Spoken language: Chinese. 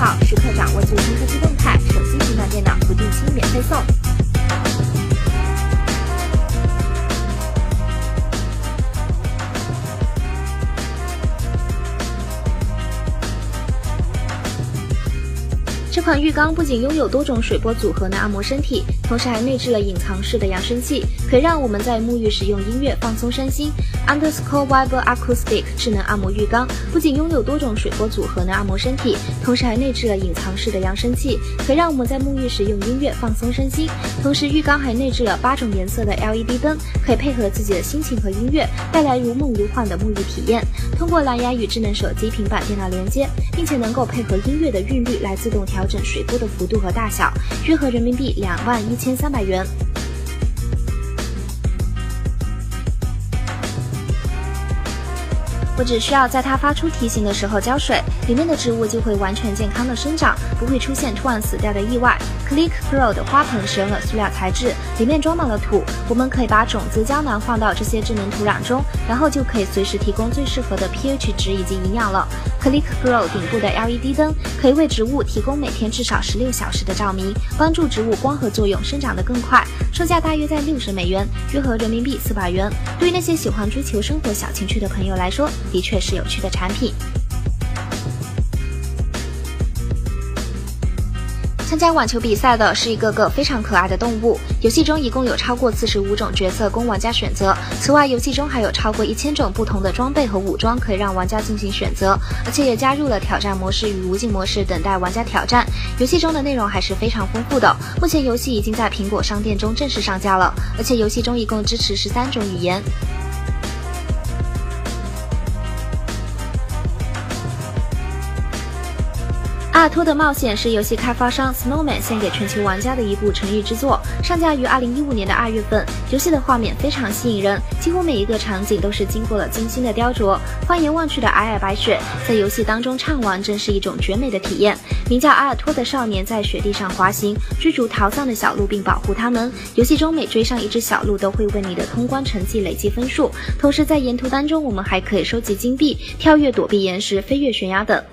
号，时刻掌握最新科技动态，手机、平板电脑不定期免费送。这款浴缸不仅拥有多种水波组合的按摩身体，同时还内置了隐藏式的扬声器，可以让我们在沐浴时用音乐放松身心。Underscore Viber Acoustic 智能按摩浴缸不仅拥有多种水波组合的按摩身体，同时还内置了隐藏式的扬声器，可以让我们在沐浴时用音乐放松身心。同时，浴缸还内置了八种颜色的 LED 灯，可以配合自己的心情和音乐，带来如梦如幻的沐浴体验。通过蓝牙与智能手机、平板电脑连接，并且能够配合音乐的韵律来自动调。调整水波的幅度和大小，约合人民币两万一千三百元。我只需要在它发出提醒的时候浇水，里面的植物就会完全健康的生长，不会出现突然死掉的意外。Click Grow 的花盆使用了塑料材质，里面装满了土，我们可以把种子胶囊放到这些智能土壤中，然后就可以随时提供最适合的 pH 值以及营养了。Click Grow 顶部的 LED 灯可以为植物提供每天至少十六小时的照明，帮助植物光合作用生长得更快。售价大约在六十美元，约合人民币四百元。对于那些喜欢追求生活小情趣的朋友来说，的确是有趣的产品。参加网球比赛的是一个个非常可爱的动物。游戏中一共有超过四十五种角色供玩家选择，此外，游戏中还有超过一千种不同的装备和武装可以让玩家进行选择，而且也加入了挑战模式与无尽模式，等待玩家挑战。游戏中的内容还是非常丰富的。目前游戏已经在苹果商店中正式上架了，而且游戏中一共支持十三种语言。阿尔托的冒险是游戏开发商 Snowman 献给全球玩家的一部诚意之作，上架于二零一五年的二月份。游戏的画面非常吸引人，几乎每一个场景都是经过了精心的雕琢。放眼望去的皑皑白雪，在游戏当中畅玩真是一种绝美的体验。名叫阿尔托的少年在雪地上滑行，追逐逃散的小鹿，并保护它们。游戏中每追上一只小鹿，都会为你的通关成绩累积分数。同时在沿途当中，我们还可以收集金币、跳跃、躲避岩石、飞跃悬崖等。